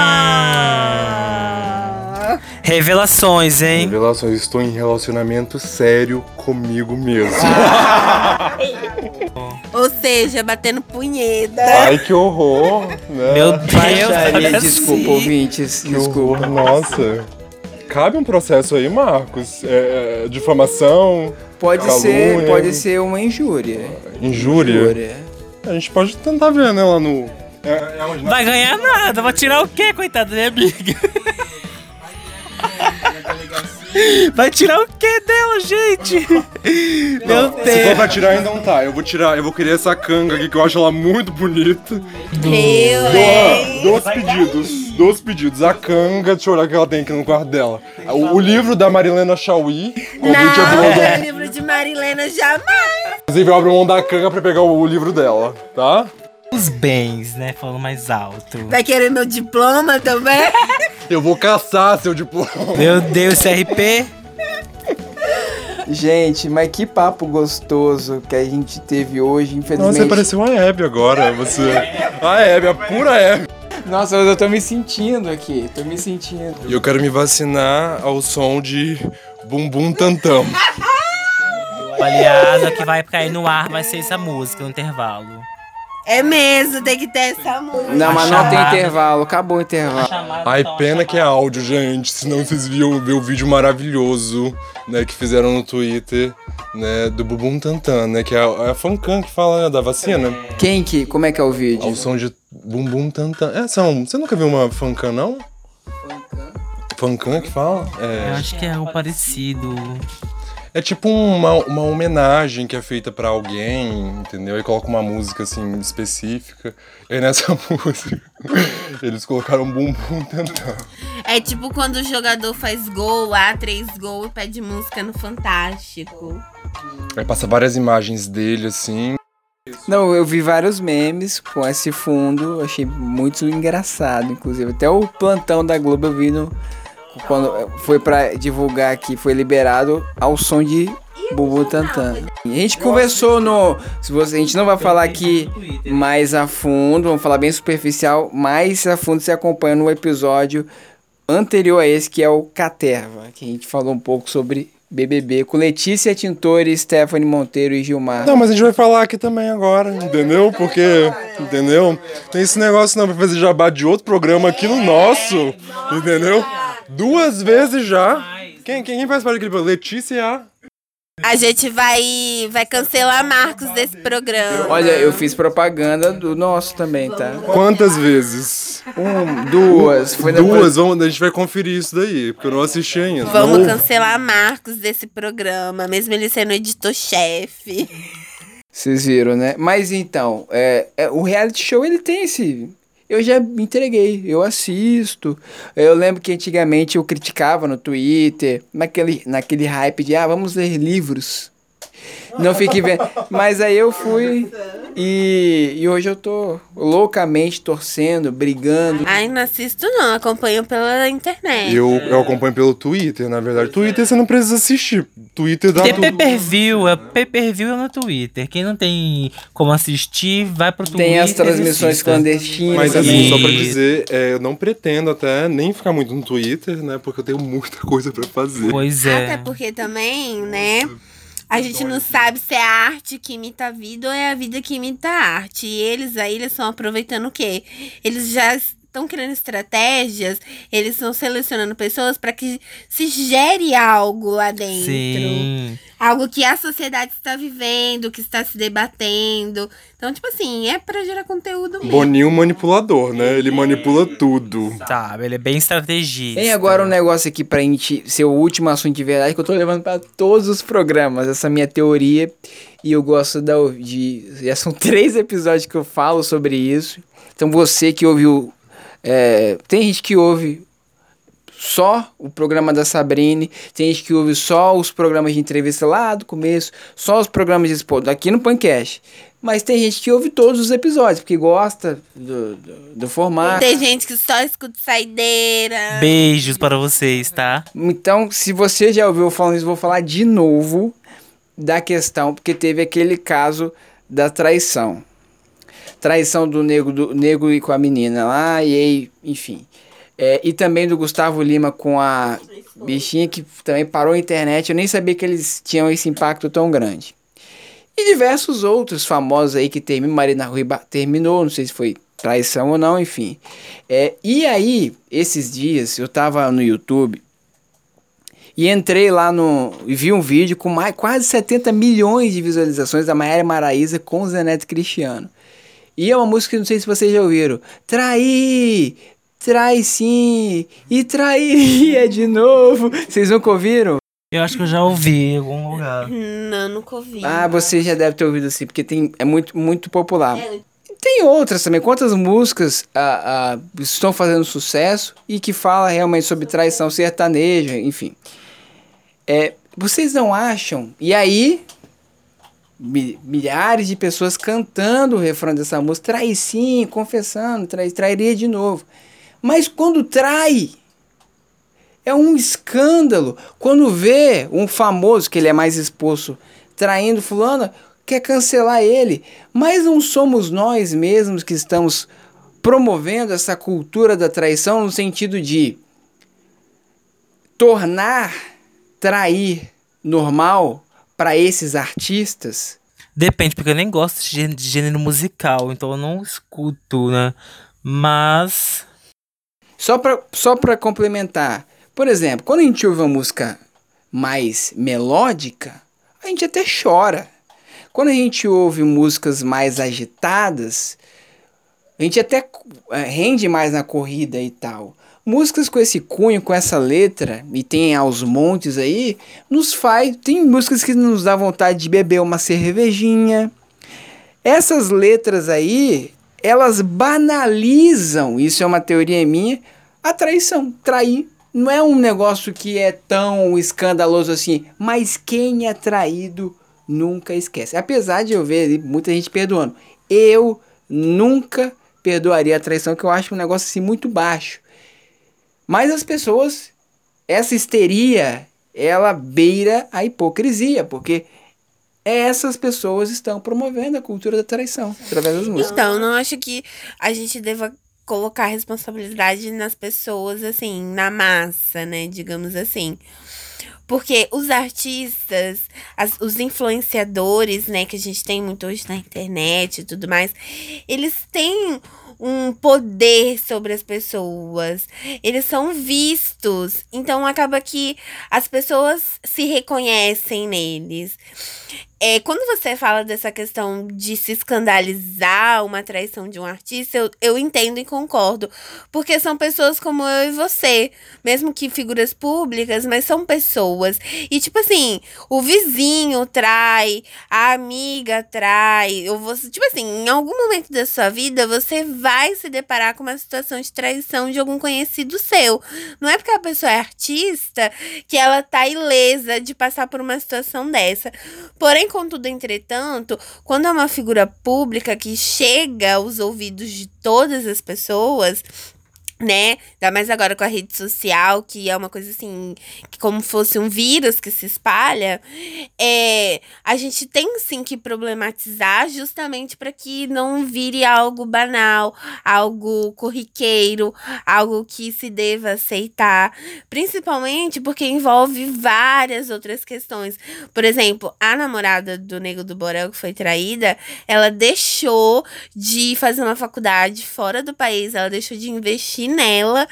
Revelações, hein? Revelação, eu estou em relacionamento sério comigo mesmo. Ou seja, batendo punheta. Ai, que horror, né? Meu Deus, Baixaria, desculpa, ouvintes. Que Desculpa. horror, nossa. Cabe um processo aí, Marcos? É, é, difamação, Pode Calúnia. ser, pode ser uma injúria. injúria. A gente pode tentar ver, né, lá no... É, é? Vai ganhar nada. Vai tirar o quê, coitada da minha amiga? Vai tirar o quê dela, gente? Meu Se for Deus. pra tirar, ainda não tá. Eu vou tirar, eu vou querer essa canga aqui, que eu acho ela muito bonita. Eu, Doa, hein? dois pedidos, dois pedidos. A canga, deixa eu olhar o que ela tem aqui no quarto dela. O, o livro da Marilena Chauí, Não, é livro de Marilena jamais. Inclusive, eu abro mão da canga pra pegar o, o livro dela, tá? Os bens, né? Falando mais alto. Vai querer meu diploma também? Eu vou caçar seu diploma. Meu Deus, CRP. Gente, mas que papo gostoso que a gente teve hoje, Nossa, infelizmente. você pareceu a Hebe agora. Você. A Hebe, a pura Hebe. Nossa, mas eu tô me sentindo aqui, tô me sentindo. E eu quero me vacinar ao som de Bumbum Tantam. Aliás, o que vai cair no ar vai ser essa música no intervalo. É mesmo, tem que ter essa música. Não, mas não tem intervalo, acabou o intervalo. Ai, pena que é áudio, gente. Senão vocês viam ver o vídeo maravilhoso, né, que fizeram no Twitter, né, do Bumbum Tantan, né, que é a, é a fancam que fala né, da vacina. Quem que, como é que é o vídeo? Ao som de Bumbum Tantan. É, são. Você nunca viu uma fancam, não? Fancam que fala? Eu É, acho que é algo parecido. É tipo uma, uma homenagem que é feita pra alguém, entendeu? Aí coloca uma música assim específica. E nessa música eles colocaram Bumbum Tantan. É tipo quando o jogador faz gol lá, três gols e pede música no Fantástico. Aí passa várias imagens dele assim. Não, eu vi vários memes com esse fundo, achei muito engraçado, inclusive. Até o plantão da Globo eu vi no, quando foi pra divulgar que foi liberado ao som de Bubu Tantan. A gente conversou no. Se você, a gente não vai falar aqui mais a fundo, vamos falar bem superficial, mais a fundo você acompanha no episódio anterior a esse, que é o Caterva, que a gente falou um pouco sobre BBB, com Letícia Tintore, Stephanie Monteiro e Gilmar. Não, mas a gente vai falar aqui também agora, entendeu? Porque, entendeu? Tem esse negócio não pra fazer jabá de outro programa aqui no nosso, entendeu? Duas vezes já. Quem, quem faz parte daquele programa? Letícia. A gente vai, vai cancelar Marcos desse programa. Olha, eu fiz propaganda do nosso também, tá? Quantas vezes? Um, duas. Foi Duas, vamos, a gente vai conferir isso daí, porque eu não assisti ainda. Vamos Não- cancelar Marcos desse programa, mesmo ele sendo editor-chefe. Vocês viram, né? Mas então, é, é, o reality show ele tem esse. Eu já me entreguei, eu assisto. Eu lembro que antigamente eu criticava no Twitter, naquele, naquele hype de, ah, vamos ler livros. Não fique vendo. Mas aí eu fui e, e hoje eu tô loucamente torcendo, brigando. Ai, não assisto não, acompanho pela internet. Eu, eu acompanho pelo Twitter, na verdade. Twitter você não precisa assistir. Twitter dá Tem tudo. pay-per-view, é pay-per-view é no Twitter. Quem não tem como assistir, vai pro Twitter. Tem as transmissões clandestinas. Mas assim, só pra dizer, é, eu não pretendo até nem ficar muito no Twitter, né? Porque eu tenho muita coisa pra fazer. Pois é. Até porque também, né? A gente não sabe se é a arte que imita a vida ou é a vida que imita a arte. E eles aí, eles estão aproveitando o quê? Eles já estão criando estratégias, eles estão selecionando pessoas para que se gere algo lá dentro. Sim. Algo que a sociedade está vivendo, que está se debatendo. Então, tipo assim, é para gerar conteúdo mesmo. Boninho manipulador, né? Ele manipula tudo. Sabe, ele é bem estrategista. Tem agora um negócio aqui pra gente ser o último assunto de verdade que eu tô levando pra todos os programas, essa minha teoria. E eu gosto da, de. Já são três episódios que eu falo sobre isso. Então você que ouviu. É, tem gente que ouve só o programa da Sabrine, tem gente que ouve só os programas de entrevista lá do começo, só os programas de expo aqui no Pancast. Mas tem gente que ouve todos os episódios, porque gosta do, do, do formato. Tem gente que só escuta saideira. Beijos para vocês, tá? Então, se você já ouviu falando isso, eu vou falar de novo da questão, porque teve aquele caso da traição. Traição do nego, do nego e com a menina lá, e aí, enfim. É, e também do Gustavo Lima com a bichinha que também parou a internet. Eu nem sabia que eles tinham esse impacto tão grande. E diversos outros famosos aí que terminam. Marina Rui terminou, não sei se foi traição ou não, enfim. É, e aí, esses dias, eu tava no YouTube e entrei lá no. e vi um vídeo com mais, quase 70 milhões de visualizações da Maiara Maraíza com o Zeneto Cristiano. E é uma música que não sei se vocês já ouviram. Traí! Trai sim! E traía de novo! Vocês nunca ouviram? Eu acho que eu já ouvi em algum lugar. Não, nunca ouvi. Ah, você já deve ter ouvido assim, porque tem, é muito, muito popular. É. Tem outras também. Quantas músicas ah, ah, estão fazendo sucesso e que fala realmente sobre traição sertaneja, enfim. É, vocês não acham? E aí, milhares de pessoas cantando o refrão dessa música, trai sim, confessando, trai, trairia de novo. Mas quando trai, é um escândalo. Quando vê um famoso, que ele é mais exposto, traindo fulano, quer cancelar ele. Mas não somos nós mesmos que estamos promovendo essa cultura da traição no sentido de tornar trair normal para esses artistas. Depende, porque eu nem gosto de gê- de gênero musical, então eu não escuto, né? Mas. Só para só pra complementar, por exemplo, quando a gente ouve uma música mais melódica, a gente até chora. Quando a gente ouve músicas mais agitadas, a gente até eh, rende mais na corrida e tal. Músicas com esse cunho, com essa letra, e tem aos montes aí, nos faz. Tem músicas que nos dá vontade de beber uma cervejinha. Essas letras aí, elas banalizam, isso é uma teoria minha, a traição. Trair não é um negócio que é tão escandaloso assim, mas quem é traído nunca esquece. Apesar de eu ver muita gente perdoando, eu nunca perdoaria a traição, que eu acho um negócio assim muito baixo. Mas as pessoas, essa histeria, ela beira a hipocrisia, porque essas pessoas estão promovendo a cultura da traição através das músicas. Então, não acho que a gente deva colocar responsabilidade nas pessoas, assim, na massa, né? Digamos assim. Porque os artistas, as- os influenciadores, né, que a gente tem muito hoje na internet e tudo mais, eles têm um poder sobre as pessoas. Eles são vistos. Então acaba que as pessoas se reconhecem neles. É, quando você fala dessa questão de se escandalizar uma traição de um artista, eu, eu entendo e concordo. Porque são pessoas como eu e você. Mesmo que figuras públicas, mas são pessoas. E, tipo assim, o vizinho trai, a amiga trai. Ou você, tipo assim, em algum momento da sua vida, você vai se deparar com uma situação de traição de algum conhecido seu. Não é porque a pessoa é artista que ela tá ilesa de passar por uma situação dessa. Porém, contudo, entretanto, quando é uma figura pública que chega aos ouvidos de todas as pessoas, né? Ainda mais agora com a rede social, que é uma coisa assim, que como fosse um vírus que se espalha, é, a gente tem sim que problematizar justamente para que não vire algo banal, algo corriqueiro, algo que se deva aceitar, principalmente porque envolve várias outras questões. Por exemplo, a namorada do Nego do Borel que foi traída, ela deixou de fazer uma faculdade fora do país, ela deixou de investir nela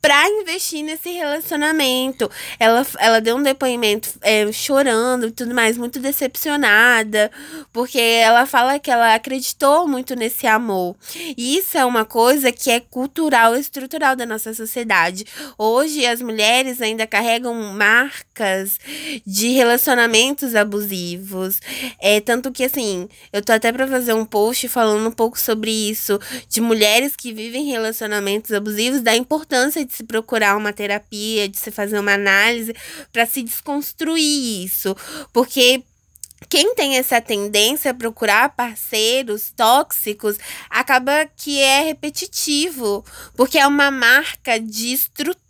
para investir nesse relacionamento. Ela, ela deu um depoimento é, chorando e tudo mais, muito decepcionada, porque ela fala que ela acreditou muito nesse amor. E isso é uma coisa que é cultural estrutural da nossa sociedade. Hoje as mulheres ainda carregam marcas de relacionamentos abusivos. É tanto que assim, eu tô até para fazer um post falando um pouco sobre isso, de mulheres que vivem relacionamentos abusivos, da importância de se procurar uma terapia, de se fazer uma análise para se desconstruir isso, porque quem tem essa tendência a procurar parceiros tóxicos acaba que é repetitivo, porque é uma marca de estrutura.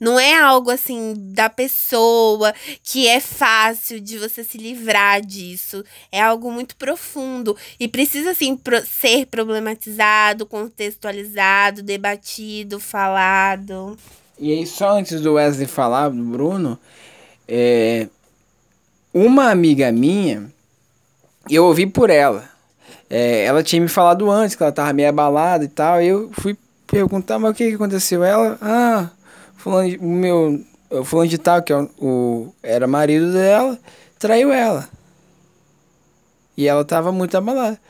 Não é algo assim da pessoa que é fácil de você se livrar disso. É algo muito profundo e precisa assim pro ser problematizado, contextualizado, debatido, falado. E aí, só antes do Wesley falar, do Bruno, é, uma amiga minha, eu ouvi por ela. É, ela tinha me falado antes que ela tava meio abalada e tal. E eu fui perguntar, mas o que, que aconteceu? Ela, ah, fulano de, meu, fulano de tal, que é o, o, era marido dela, traiu ela. E ela tava muito abalada.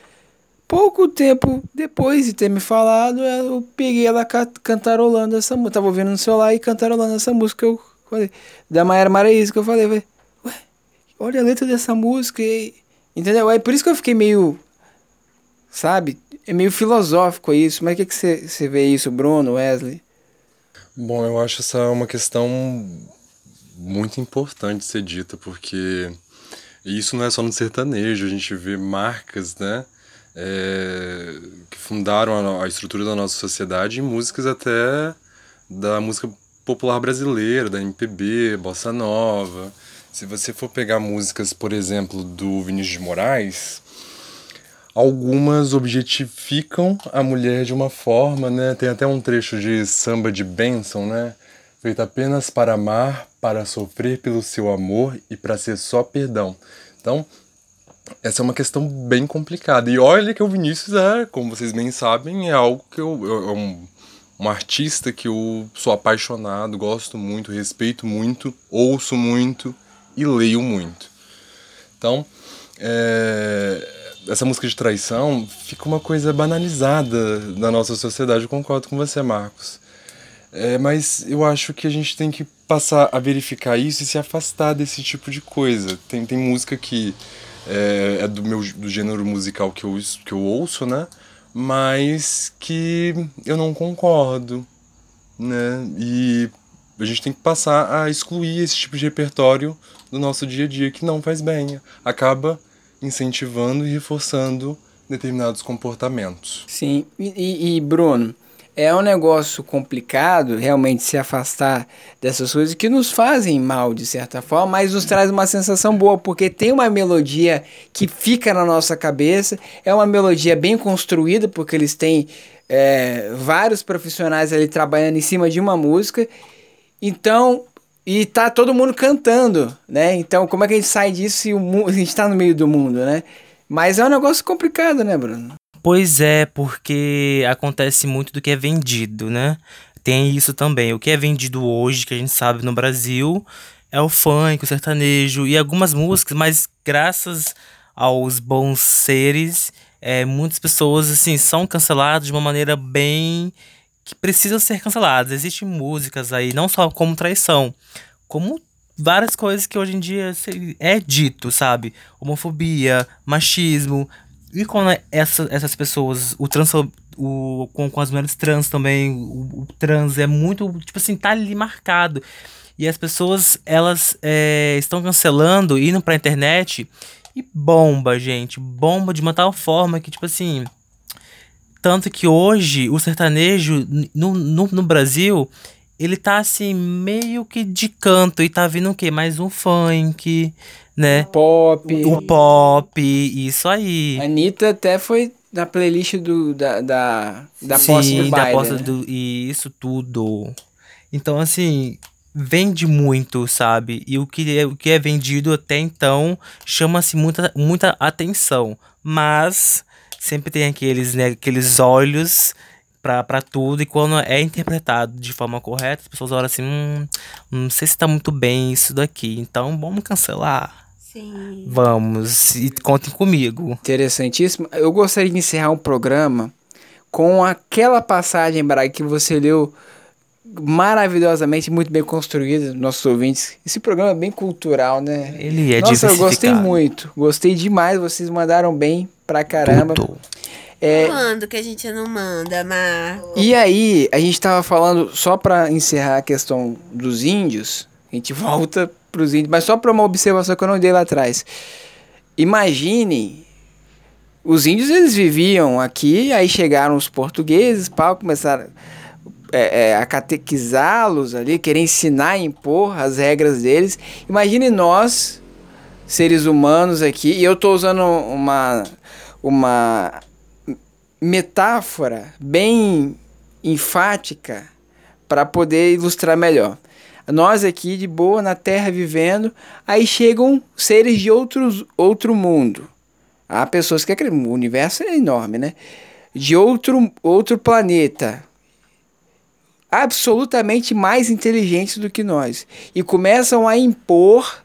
Pouco tempo depois de ter me falado, eu peguei ela cantarolando essa música. Tava ouvindo no celular e cantarolando essa música. Eu falei, da Maera Maraíza, que eu falei, falei olha a letra dessa música. E, entendeu? É por isso que eu fiquei meio. Sabe? É meio filosófico isso. Mas o que, você, você vê isso, Bruno, Wesley? Bom, eu acho essa uma questão muito importante ser dita, porque isso não é só no sertanejo, a gente vê marcas, né? É, que fundaram a, a estrutura da nossa sociedade em músicas até da música popular brasileira, da MPB, bossa nova. Se você for pegar músicas, por exemplo, do Vinícius de Moraes, algumas objetificam a mulher de uma forma, né? Tem até um trecho de samba de Benson, né? Feito apenas para amar, para sofrer pelo seu amor e para ser só perdão. Então, essa é uma questão bem complicada. E olha que o Vinícius é, como vocês bem sabem, é algo que eu, eu é um, um artista que eu sou apaixonado, gosto muito, respeito muito, ouço muito e leio muito. Então, é, essa música de traição fica uma coisa banalizada na nossa sociedade. Eu concordo com você, Marcos. É, mas eu acho que a gente tem que passar a verificar isso e se afastar desse tipo de coisa. Tem, tem música que é, é do meu do gênero musical que eu, que eu ouço, né? Mas que eu não concordo, né? E a gente tem que passar a excluir esse tipo de repertório do nosso dia a dia que não faz bem. Acaba incentivando e reforçando determinados comportamentos. Sim, e, e, Bruno, é um negócio complicado realmente se afastar dessas coisas que nos fazem mal de certa forma, mas nos traz uma sensação boa, porque tem uma melodia que fica na nossa cabeça, é uma melodia bem construída, porque eles têm é, vários profissionais ali trabalhando em cima de uma música então, e tá todo mundo cantando, né? Então, como é que a gente sai disso se o a gente tá no meio do mundo, né? Mas é um negócio complicado, né, Bruno? Pois é, porque acontece muito do que é vendido, né? Tem isso também. O que é vendido hoje, que a gente sabe no Brasil, é o funk, o sertanejo e algumas músicas, mas graças aos bons seres, é, muitas pessoas assim são canceladas de uma maneira bem que precisam ser canceladas. Existem músicas aí, não só como traição, como várias coisas que hoje em dia é dito, sabe? Homofobia, machismo. E quando essa, essas pessoas, o trans, o, com, com as mulheres trans também, o, o, trans é muito, tipo assim, tá ali marcado. E as pessoas, elas é, estão cancelando, indo pra internet e bomba, gente. Bomba de uma tal forma que, tipo assim. Tanto que hoje o sertanejo no, no, no Brasil, ele tá assim, meio que de canto. E tá vindo o quê? Mais um funk, né? Pop. O pop, isso aí. A Anitta até foi na playlist do, da, da, da Sim, posse do baile. da posse né? do. E isso tudo. Então, assim, vende muito, sabe? E o que é, o que é vendido até então chama-se muita, muita atenção. Mas sempre tem aqueles, né, aqueles olhos pra, pra tudo. E quando é interpretado de forma correta, as pessoas olham assim: hum, não sei se tá muito bem isso daqui. Então vamos cancelar. Sim. Vamos. E contem comigo. Interessantíssimo. Eu gostaria de encerrar um programa com aquela passagem, Braga, que você leu maravilhosamente, muito bem construída, nossos ouvintes. Esse programa é bem cultural, né? Ele é Nossa, eu gostei muito. Gostei demais, vocês mandaram bem pra caramba. Tudo. É, Quando que a gente não manda, Marco? E aí, a gente tava falando, só pra encerrar a questão dos índios, a gente volta pros índios, mas só pra uma observação que eu não dei lá atrás. Imagine, os índios eles viviam aqui, aí chegaram os portugueses, pau, começaram é, é, a catequizá-los ali, querer ensinar impor as regras deles. Imagine nós, seres humanos aqui, e eu tô usando uma, uma metáfora bem enfática para poder ilustrar melhor. Nós aqui de boa na Terra vivendo, aí chegam seres de outros, outro mundo. Há pessoas que acreditam, o universo é enorme, né? De outro, outro planeta, absolutamente mais inteligentes do que nós, e começam a impor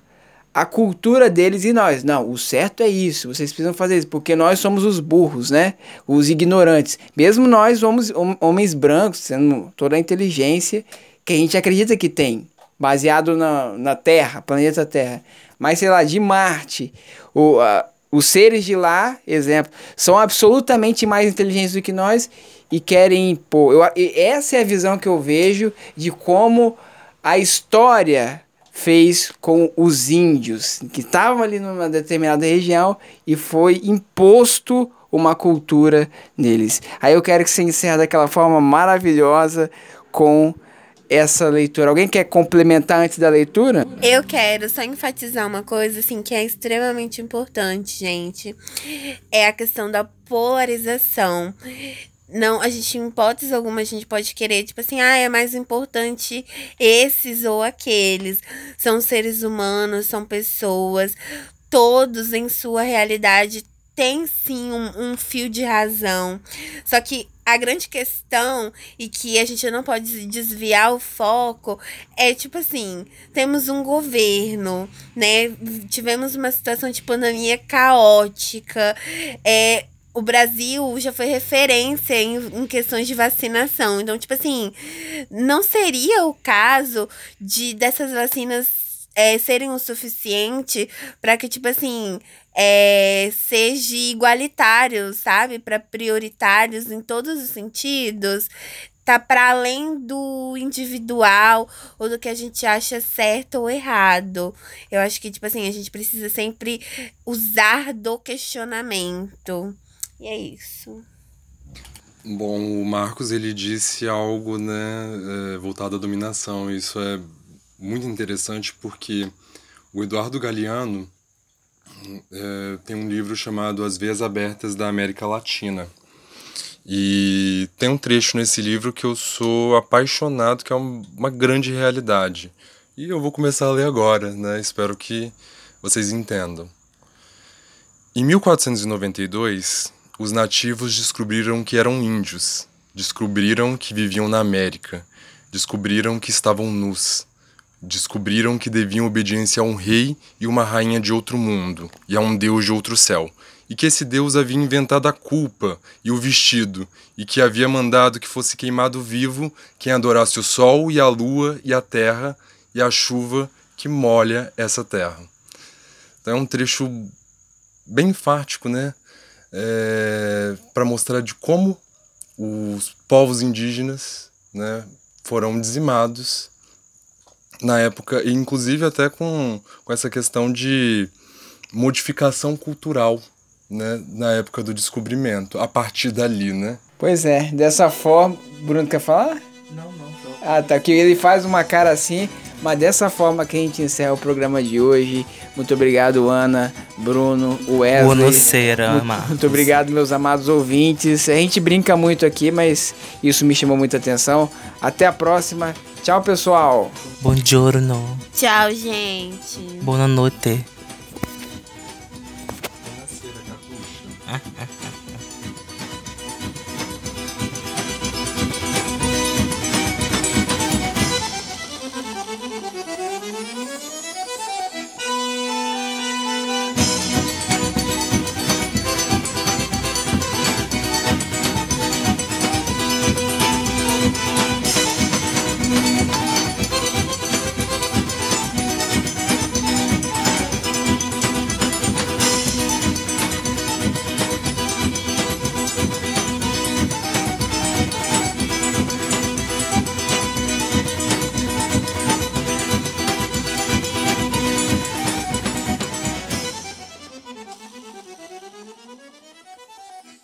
a cultura deles e nós. Não, o certo é isso, vocês precisam fazer isso, porque nós somos os burros, né? Os ignorantes. Mesmo nós somos hom- homens brancos, tendo toda a inteligência que a gente acredita que tem, baseado na, na Terra, planeta Terra. Mas, sei lá, de Marte, o, a- os seres de lá, exemplo, são absolutamente mais inteligentes do que nós e querem impor. Eu, essa é a visão que eu vejo de como a história fez com os índios que estavam ali numa determinada região e foi imposto uma cultura neles. Aí eu quero que você encerre daquela forma maravilhosa com essa leitura. Alguém quer complementar antes da leitura? Eu quero só enfatizar uma coisa, assim, que é extremamente importante, gente. É a questão da polarização. Não, a gente, em hipótese alguma, a gente pode querer, tipo assim, ah, é mais importante esses ou aqueles. São seres humanos, são pessoas, todos em sua realidade têm sim um, um fio de razão. Só que a grande questão, e que a gente não pode desviar o foco, é tipo assim: temos um governo, né? Tivemos uma situação de pandemia caótica. É, o Brasil já foi referência em, em questões de vacinação. Então, tipo assim, não seria o caso de dessas vacinas é, serem o suficiente para que, tipo assim, é, seja igualitário, sabe? Para prioritários em todos os sentidos. Tá para além do individual ou do que a gente acha certo ou errado. Eu acho que, tipo assim, a gente precisa sempre usar do questionamento. E é isso. Bom, o Marcos ele disse algo, né, é, voltado à dominação. Isso é muito interessante porque o Eduardo Galeano é, tem um livro chamado As Veias Abertas da América Latina. E tem um trecho nesse livro que eu sou apaixonado, que é um- uma grande realidade. E eu vou começar a ler agora, né? Espero que vocês entendam. Em 1492, os nativos descobriram que eram índios, descobriram que viviam na América, descobriram que estavam nus, descobriram que deviam obediência a um rei e uma rainha de outro mundo e a um deus de outro céu, e que esse deus havia inventado a culpa e o vestido, e que havia mandado que fosse queimado vivo quem adorasse o sol e a lua e a terra e a chuva que molha essa terra. Então é um trecho bem enfático, né? Para mostrar de como os povos indígenas né, foram dizimados na época, e inclusive até com, com essa questão de modificação cultural, né, na época do descobrimento, a partir dali, né? Pois é, dessa forma. Bruno quer falar? Não, não. Ah, tá. Que ele faz uma cara assim, mas dessa forma que a gente encerra o programa de hoje. Muito obrigado, Ana, Bruno, Wesley. Bonoceira, muito, muito obrigado, meus amados ouvintes. A gente brinca muito aqui, mas isso me chamou muita atenção. Até a próxima. Tchau, pessoal. Buongiorno. Tchau, gente. Boa noite.